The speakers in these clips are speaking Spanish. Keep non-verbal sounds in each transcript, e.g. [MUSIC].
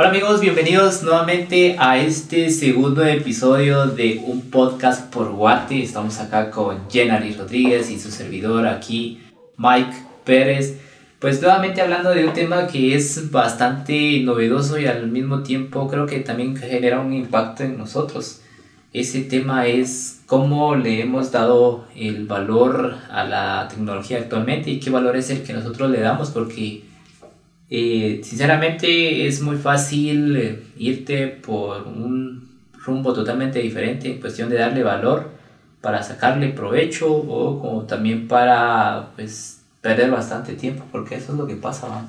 Hola amigos, bienvenidos nuevamente a este segundo episodio de un podcast por Guate. Estamos acá con Jenny Rodríguez y su servidor aquí, Mike Pérez. Pues nuevamente hablando de un tema que es bastante novedoso y al mismo tiempo creo que también genera un impacto en nosotros. Ese tema es cómo le hemos dado el valor a la tecnología actualmente y qué valor es el que nosotros le damos porque eh, sinceramente es muy fácil eh, irte por un rumbo totalmente diferente en cuestión de darle valor para sacarle provecho o como también para pues perder bastante tiempo porque eso es lo que pasa man.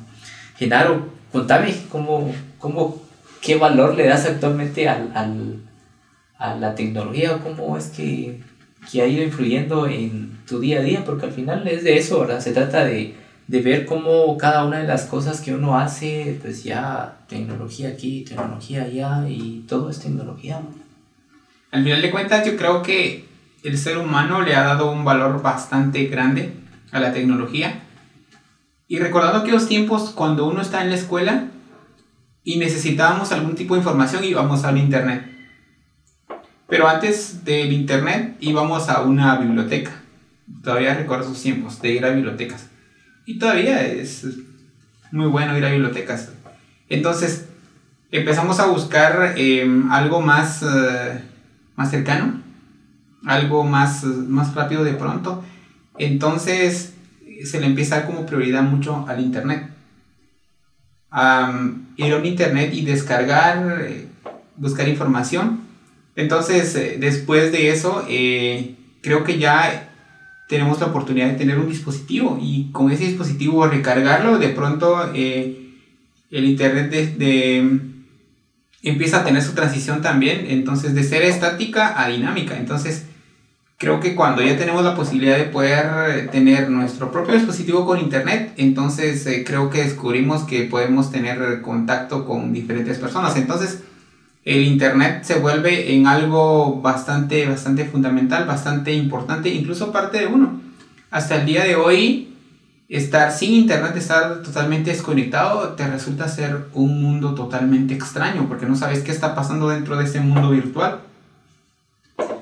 Genaro contame cómo, cómo qué valor le das actualmente al, al, a la tecnología cómo es que, que ha ido influyendo en tu día a día porque al final es de eso verdad se trata de de ver cómo cada una de las cosas que uno hace, pues ya tecnología aquí, tecnología allá y todo es tecnología. Al final de cuentas yo creo que el ser humano le ha dado un valor bastante grande a la tecnología. Y recordando aquellos tiempos cuando uno está en la escuela y necesitábamos algún tipo de información íbamos al internet. Pero antes del internet íbamos a una biblioteca. Todavía recuerdo esos tiempos de ir a bibliotecas. Y todavía es muy bueno ir a bibliotecas. Entonces, empezamos a buscar em, algo más, eh, más cercano, algo más, más rápido de pronto. Entonces, se le empieza a dar como prioridad mucho al Internet. ir a un Internet y descargar, eh, buscar información. Entonces, eh, después de eso, creo que ya tenemos la oportunidad de tener un dispositivo y con ese dispositivo recargarlo, de pronto eh, el Internet de, empieza a tener su transición también, entonces de ser estática a dinámica. Entonces creo que cuando ya tenemos la posibilidad de poder tener nuestro propio dispositivo con Internet, entonces eh, creo que descubrimos que podemos tener contacto con diferentes personas. Entonces, el Internet se vuelve en algo bastante, bastante fundamental, bastante importante, incluso parte de uno. Hasta el día de hoy, estar sin Internet, estar totalmente desconectado, te resulta ser un mundo totalmente extraño, porque no sabes qué está pasando dentro de ese mundo virtual.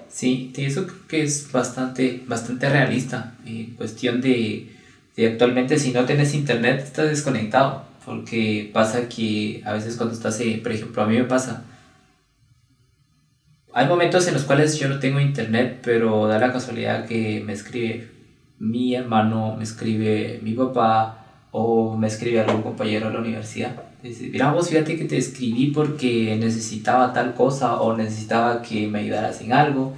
Sí, eso creo que es bastante, bastante realista. En cuestión de, de actualmente, si no tienes Internet, estás desconectado, porque pasa que a veces cuando estás, eh, por ejemplo, a mí me pasa, hay momentos en los cuales yo no tengo internet, pero da la casualidad que me escribe mi hermano, me escribe mi papá o me escribe algún compañero de la universidad. Dice, mira vos, fíjate que te escribí porque necesitaba tal cosa o necesitaba que me ayudaras en algo.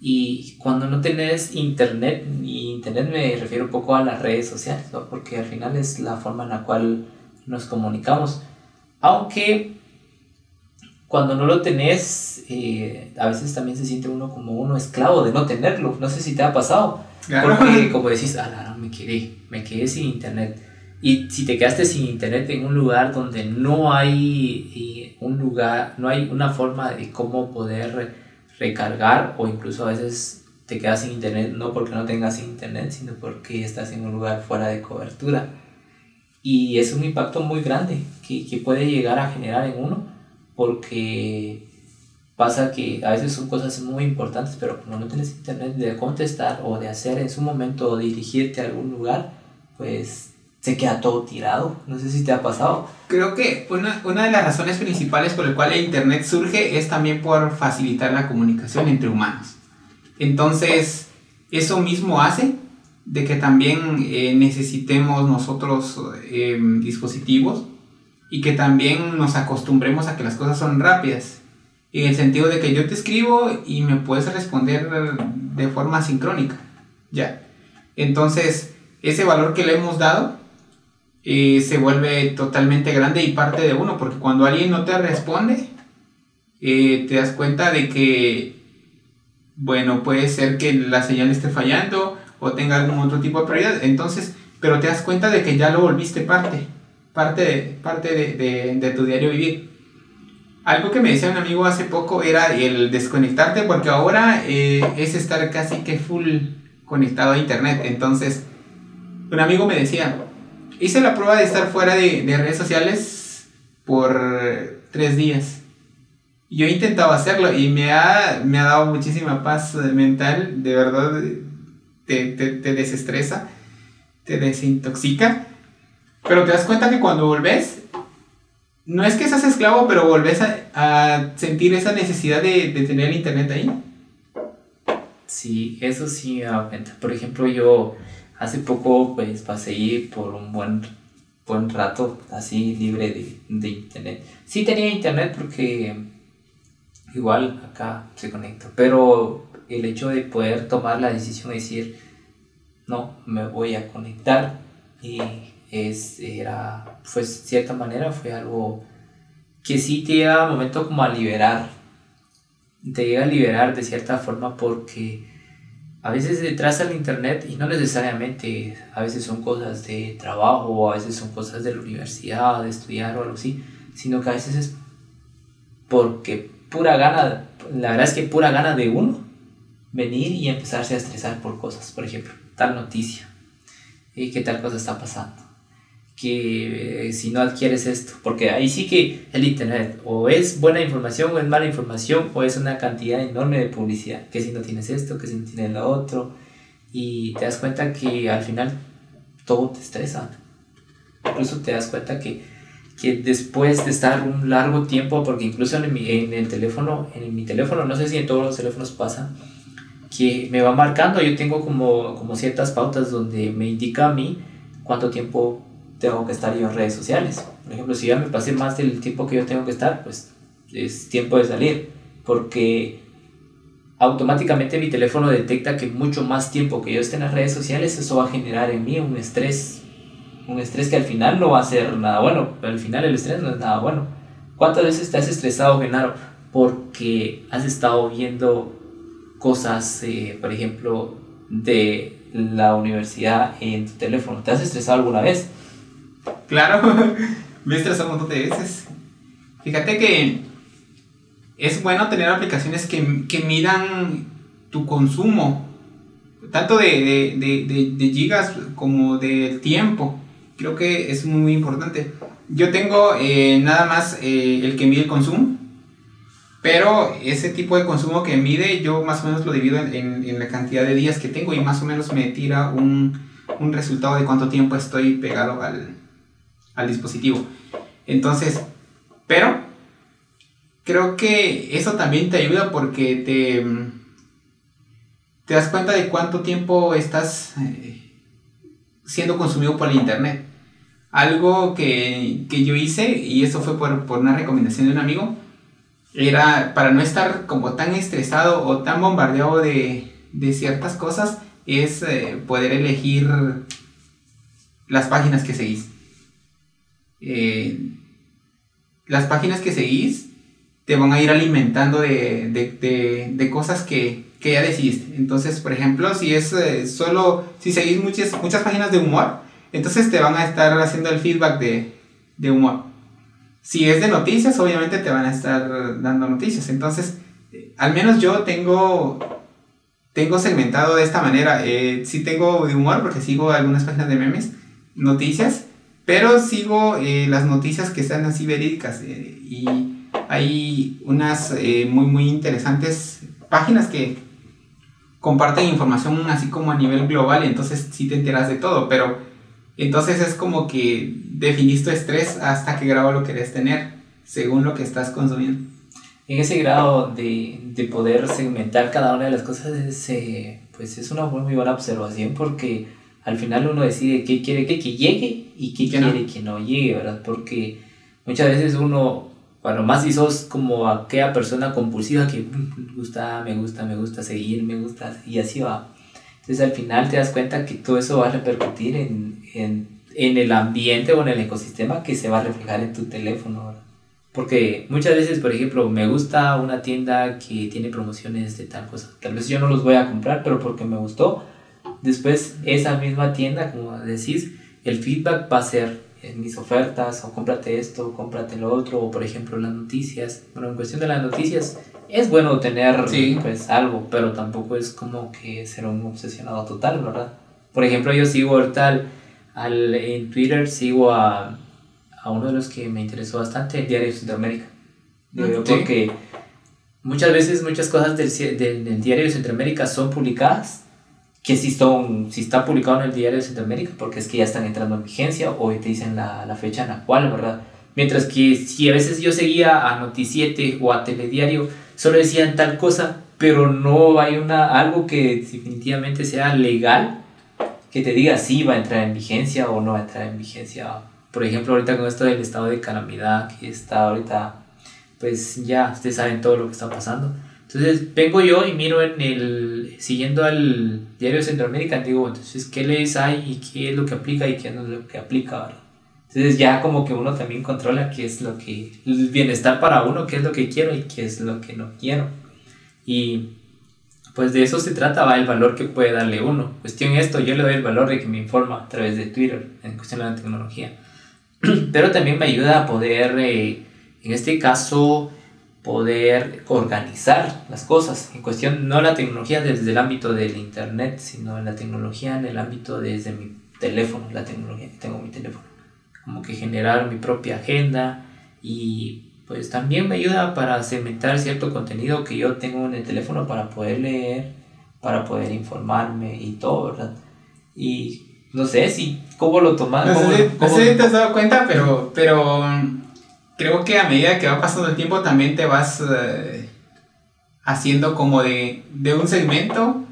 Y cuando no tenés internet, y internet me refiero un poco a las redes sociales, porque al final es la forma en la cual nos comunicamos. Aunque cuando no lo tenés, eh, a veces también se siente uno como uno esclavo de no tenerlo. No sé si te ha pasado. Porque como decís, ah, no, me quedé, me quedé sin internet. Y si te quedaste sin internet en un lugar donde no hay eh, un lugar, no hay una forma de cómo poder recargar o incluso a veces te quedas sin internet no porque no tengas internet, sino porque estás en un lugar fuera de cobertura. Y es un impacto muy grande que, que puede llegar a generar en uno porque pasa que a veces son cosas muy importantes, pero como no tienes internet de contestar o de hacer en su momento o dirigirte a algún lugar, pues se queda todo tirado. No sé si te ha pasado. Creo que una, una de las razones principales por el cual el internet surge es también por facilitar la comunicación entre humanos. Entonces, eso mismo hace de que también eh, necesitemos nosotros eh, dispositivos y que también nos acostumbremos a que las cosas son rápidas. En el sentido de que yo te escribo y me puedes responder de forma sincrónica. Ya. Entonces, ese valor que le hemos dado eh, se vuelve totalmente grande y parte de uno, porque cuando alguien no te responde, eh, te das cuenta de que, bueno, puede ser que la señal esté fallando o tenga algún otro tipo de prioridad. Entonces, pero te das cuenta de que ya lo volviste parte parte, de, parte de, de, tu diario vivir. Algo que me decía un amigo hace poco era el desconectarte porque ahora eh, es estar casi que full conectado a internet. Entonces, un amigo me decía, hice la prueba de estar fuera de, de redes sociales por tres días. Yo he intentado hacerlo y me ha, me ha dado muchísima paz mental, de verdad te, te, te desestresa, te desintoxica, pero te das cuenta que cuando volvés, no es que seas esclavo, pero volvés a, sentir esa necesidad de, tener internet ahí. Sí, eso sí me dado cuenta. Por ejemplo, yo hace poco pues pasé por un buen, buen rato así libre de, de internet. Sí tenía internet porque igual acá se conecta, pero el hecho de poder tomar la decisión de decir, no, me voy a conectar y es, era, pues, cierta manera fue algo que sí te llega un momento como a liberar, te llega a liberar de cierta forma porque a veces detrás del internet y no necesariamente, a veces son cosas de trabajo o a veces son cosas de la universidad, de estudiar o algo así, sino que a veces es porque pura gana, la verdad es que pura gana de uno venir y empezarse a estresar por cosas, por ejemplo, tal noticia, y qué tal cosa está pasando, que eh, si no adquieres esto, porque ahí sí que el internet o es buena información o es mala información o es una cantidad enorme de publicidad, que si no tienes esto, que si no tienes lo otro, y te das cuenta que al final todo te estresa, incluso te das cuenta que que después de estar un largo tiempo, porque incluso en, mi, en el teléfono, en mi teléfono, no sé si en todos los teléfonos pasa, que me va marcando, yo tengo como, como ciertas pautas donde me indica a mí cuánto tiempo tengo que estar yo en redes sociales. Por ejemplo, si ya me pasé más del tiempo que yo tengo que estar, pues es tiempo de salir, porque automáticamente mi teléfono detecta que mucho más tiempo que yo esté en las redes sociales, eso va a generar en mí un estrés un estrés que al final no va a ser nada bueno, pero al final el estrés no es nada bueno. ¿Cuántas veces te has estresado, Genaro? Porque has estado viendo cosas, eh, por ejemplo, de la universidad en tu teléfono. ¿Te has estresado alguna vez? Claro, [LAUGHS] me he un montón de veces. Fíjate que es bueno tener aplicaciones que, que miran tu consumo, tanto de, de, de, de gigas como del tiempo creo que es muy, importante. Yo tengo eh, nada más eh, el que mide el consumo, pero ese tipo de consumo que mide yo más o menos lo divido en, en, la cantidad de días que tengo y más o menos me tira un, un resultado de cuánto tiempo estoy pegado al, al dispositivo. Entonces, pero creo que eso también te ayuda porque te, te das cuenta de cuánto tiempo estás... Eh, siendo consumido por el Internet. Algo que, que yo hice, y eso fue por, por, una recomendación de un amigo, era para no estar como tan estresado o tan bombardeado de, de ciertas cosas, es eh, poder elegir las páginas que seguís. Eh, las páginas que seguís te van a ir alimentando de, de, de, cosas que, que ya decidiste. Entonces, por ejemplo, si es eh, solo, si seguís muchas, muchas páginas de humor, entonces te van a estar haciendo el feedback de, de humor. Si es de noticias, obviamente te van a estar dando noticias. Entonces, al menos yo tengo, tengo segmentado de esta manera. Eh, sí tengo de humor porque sigo algunas páginas de memes, noticias, pero sigo eh, las noticias que están así verídicas. y hay unas muy, muy interesantes páginas que comparten información así como a nivel global entonces sí te enteras de todo, pero entonces es como que definís tu estrés hasta qué grado lo querés tener, según lo que estás consumiendo. En ese grado de, de poder segmentar cada una de las cosas es, eh, pues es una muy, buena observación porque al final uno decide qué quiere que, que llegue y qué quiere que no llegue, ¿verdad? Porque muchas veces uno bueno, más si sos como aquella persona compulsiva que me gusta, me gusta, me gusta seguir, me gusta, y así va. Entonces al final te das cuenta que todo eso va a repercutir en, en, en el ambiente o en el ecosistema que se va a reflejar en tu teléfono. Porque muchas veces, por ejemplo, me gusta una tienda que tiene promociones de tal cosa. Tal vez yo no los voy a comprar, pero porque me gustó. Después esa misma tienda, como decís, el feedback va a ser en mis ofertas, o cómprate esto, cómprate lo otro, o por ejemplo las noticias. Bueno, en cuestión de las noticias, es bueno tener pues algo, pero tampoco es como que ser un obsesionado total, ¿verdad? Por ejemplo, yo sigo ahorita al, en Twitter, sigo a, a uno de los que me interesó bastante, el Diario de Sudamérica. Porque muchas veces muchas cosas del, del, diario de Centroamérica son publicadas, que si, son, si está publicado en el diario de Centroamérica, porque es que ya están entrando en vigencia o te dicen la, la fecha en la cual, ¿verdad? Mientras que si a veces yo seguía a Noticiete o a Telediario, solo decían tal cosa, pero no hay una, algo que definitivamente sea legal que te diga si va a entrar en vigencia o no va a entrar en vigencia. Por ejemplo, ahorita con esto del estado de calamidad que está ahorita, pues ya ustedes saben todo lo que está pasando. Entonces vengo yo y miro en el, siguiendo al diario de Centroamérica, digo, entonces, ¿qué leyes hay y qué es lo que aplica y qué no es lo que aplica? Entonces ya como que uno también controla qué es lo que, el bienestar para uno, qué es lo que quiero y qué es lo que no quiero. Y pues de eso se trata, va el valor que puede darle uno. Cuestión esto, yo le doy el valor de que me informa a través de Twitter en cuestión de la tecnología. [CLEARS THROAT] Pero también me ayuda a poder, eh, en este caso, poder organizar las cosas. En cuestión, no la tecnología desde el ámbito del Internet, sino la tecnología en el ámbito desde mi teléfono, la tecnología que tengo en mi teléfono. Como que generar mi propia agenda y pues también me ayuda para segmentar cierto contenido que yo tengo en el teléfono para poder leer, para poder informarme y todo, ¿verdad? Y no sé si, ¿cómo lo tomas? No, sé, te has dado cuenta, pero, pero creo que a medida que va pasando el tiempo también te vas eh, haciendo como de, de, un segmento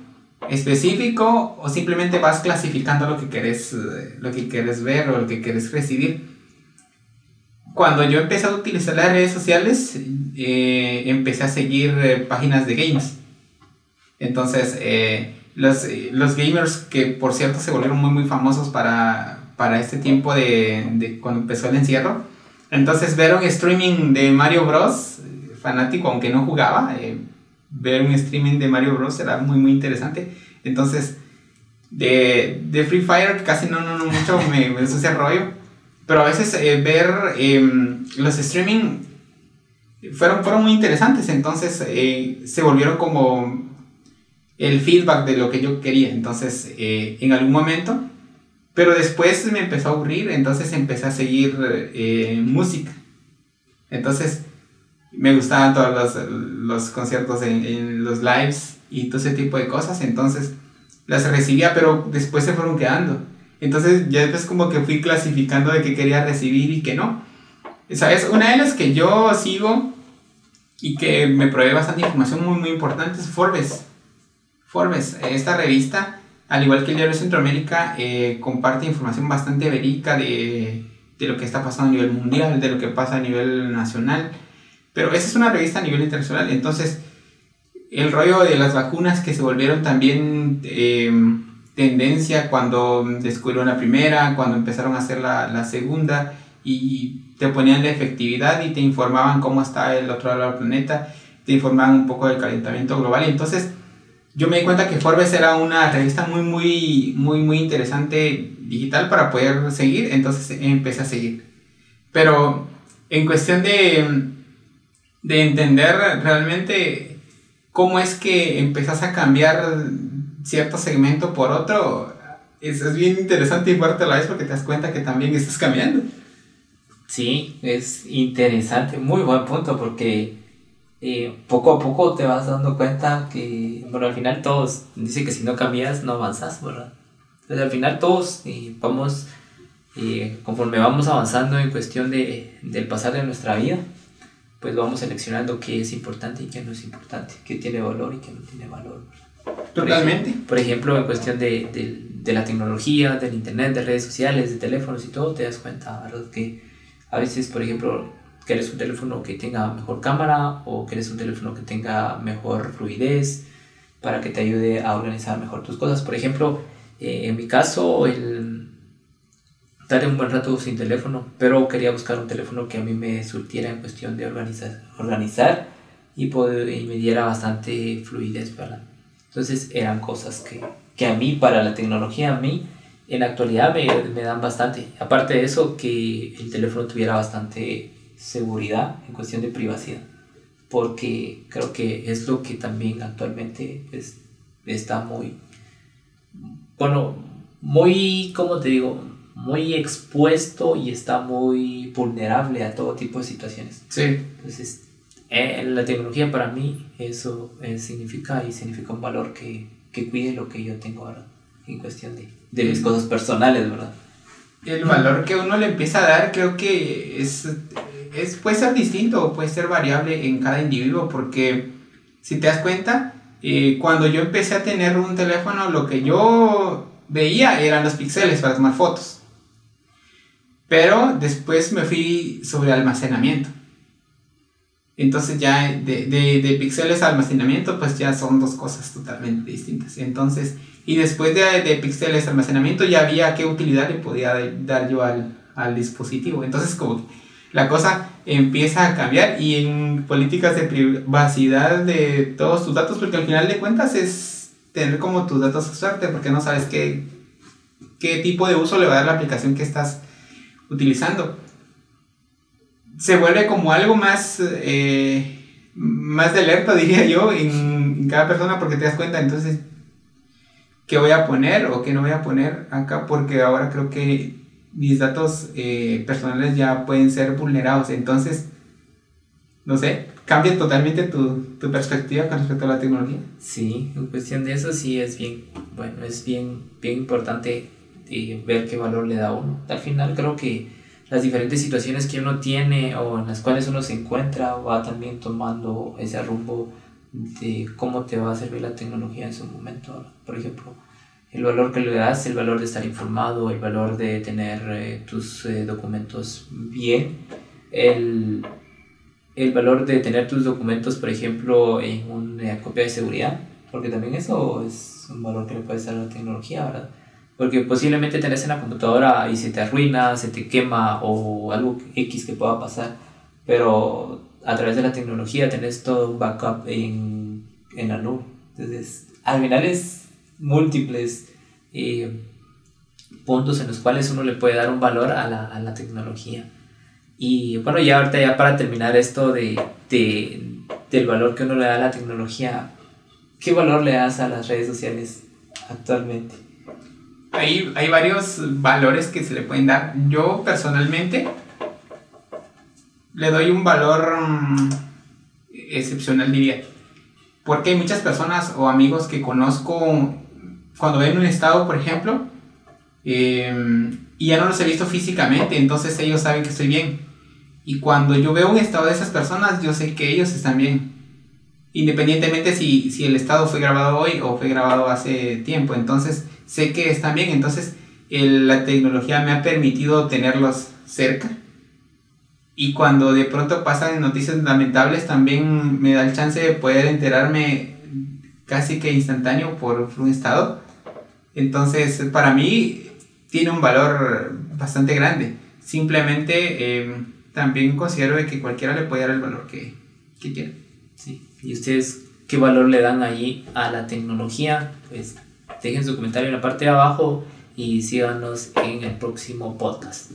específico o simplemente vas clasificando lo que quieres, eh, lo que quieres ver o lo que quieres recibir cuando yo empecé a utilizar las redes sociales, eh, empecé a seguir eh, páginas de games. Entonces, eh, los, los, gamers que por cierto se volvieron muy muy famosos para, para este tiempo de, de, cuando empezó el encierro. Entonces, ver un streaming de Mario Bros, fanático, aunque no jugaba, ver un streaming de Mario Bros era muy muy interesante. Entonces, de, de Free Fire casi no, no, no mucho me, me ese rollo. Pero a veces eh, ver em, los streaming fueron, fueron muy interesantes, entonces eh, se volvieron como el feedback de lo que yo quería, entonces eh, en algún momento, pero después me empezó a aburrir, entonces empecé a seguir música, entonces me gustaban todos los, los conciertos en, en, los lives y todo ese tipo de cosas, entonces las recibía, pero después se fueron quedando. Entonces ya después como que fui clasificando de qué quería recibir y qué no. ¿Sabes? Una de las que yo sigo y que me provee bastante información muy muy importante es Forbes. Forbes, esta revista, al igual que el Diario Centroamérica, eh, comparte información bastante verídica de, de lo que está pasando a nivel mundial, de lo que pasa a nivel nacional. Pero esa es una revista a nivel internacional. Entonces, el rollo de las vacunas que se volvieron también... Eh, tendencia cuando descubrieron la primera, cuando empezaron a hacer la, la, segunda y te ponían la efectividad y te informaban cómo está el otro lado del planeta, te informaban un poco del calentamiento global entonces yo me di cuenta que Forbes era una revista muy muy muy muy interesante digital para poder seguir, entonces empecé a seguir. Pero en cuestión de, de entender realmente cómo es que empezás a cambiar cierto segmento por otro, es, es bien interesante y fuerte a la vez porque te das cuenta que también estás cambiando. Sí, es interesante, muy buen punto porque eh, poco a poco te vas dando cuenta que, bueno, al final todos dicen que si no cambias no avanzas, ¿verdad? Entonces al final todos eh, vamos, eh, conforme vamos avanzando en cuestión de, del pasar de nuestra vida, pues vamos seleccionando qué es importante y qué no es importante, qué tiene valor y qué no tiene valor. Totalmente. Por ejemplo, en cuestión de, de, de, la tecnología, del internet, de redes sociales, de teléfonos y todo, te das cuenta, ¿verdad? Que a veces, por ejemplo, quieres un teléfono que tenga mejor cámara o quieres un teléfono que tenga mejor fluidez para que te ayude a organizar mejor tus cosas. Por ejemplo, eh, en mi caso, el un buen rato sin teléfono, pero quería buscar un teléfono que a mí me surtiera en cuestión de organizar, organizar y, poder, y me diera bastante fluidez, ¿verdad? Entonces eran cosas que, que a mí, para la tecnología, a mí, en la actualidad me, me, dan bastante. Aparte de eso, que el teléfono tuviera bastante seguridad en cuestión de privacidad. Porque creo que es lo que también actualmente es, está muy, bueno, muy, ¿cómo te digo? Muy expuesto y está muy vulnerable a todo tipo de situaciones. Sí. Entonces, la tecnología para mí eso eh, significa y significa un valor que, que, cuide lo que yo tengo ahora en cuestión de, de mis cosas personales, ¿verdad? El valor que uno le empieza a dar creo que es, es puede ser distinto, puede ser variable en cada individuo porque si te das cuenta, eh, cuando yo empecé a tener un teléfono lo que yo veía eran los píxeles para tomar fotos. Pero después me fui sobre almacenamiento. Entonces ya de, de, de píxeles a almacenamiento pues ya son dos cosas totalmente distintas. Entonces, y después de, de píxeles almacenamiento ya había qué utilidad le podía dar yo al, al dispositivo. Entonces como la cosa empieza a cambiar y en políticas de privacidad de todos tus datos, porque al final de cuentas es tener como tus datos a suerte, porque no sabes qué, qué tipo de uso le va a dar la aplicación que estás utilizando. Se vuelve como algo más, eh, más de alerta, [LAUGHS] diría yo, en, cada persona porque te das cuenta, entonces, qué voy a poner o qué no voy a poner acá, porque ahora creo que mis datos eh, personales ya pueden ser vulnerados. Entonces, no sé, cambia totalmente tu, tu, perspectiva con respecto a la tecnología. Sí, en cuestión de eso sí es bien, bueno, es bien, bien importante eh, ver qué valor le da uno. Al final creo que las diferentes situaciones que uno tiene o en las cuales uno se encuentra va también tomando ese rumbo de cómo te va a servir la tecnología en su momento. Por ejemplo, el valor que le das, el valor de estar informado, el valor de tener eh, tus eh, documentos bien, el, el, valor de tener tus documentos, por ejemplo, en una copia de seguridad, porque también eso es un valor que le puedes dar a la tecnología, ¿verdad? Porque posiblemente tenés en la computadora y se te arruina, se te quema o algo X que pueda pasar, pero a través de la tecnología tenés todo un backup en, en la nube. Entonces, al final es múltiples eh, puntos en los cuales uno le puede dar un valor a la, a la tecnología. Y bueno, ya ahorita ya para terminar esto de, de, del valor que uno le da a la tecnología, ¿qué valor le das a las redes sociales actualmente? Hay, hay varios valores que se le pueden dar. Yo personalmente le doy un valor mm, excepcional, diría. Porque hay muchas personas o amigos que conozco cuando ven un estado, por ejemplo, em, y ya no los he visto físicamente, entonces ellos saben que estoy bien. Y cuando yo veo un estado de esas personas, yo sé que ellos están bien. Independientemente si, si el estado fue grabado hoy o fue grabado hace tiempo. Entonces sé que están bien. Entonces la tecnología me ha permitido tenerlos cerca. Y cuando de pronto pasan noticias lamentables, también me da el chance de poder enterarme casi que instantáneo por un estado. Entonces, para mí tiene un valor bastante grande. Simplemente em, también considero que cualquiera le puede dar el valor que, que quiera. Sí. ¿Y ustedes qué valor le dan allí a la tecnología? Pues dejen su comentario en la parte de abajo y síganos en el próximo podcast.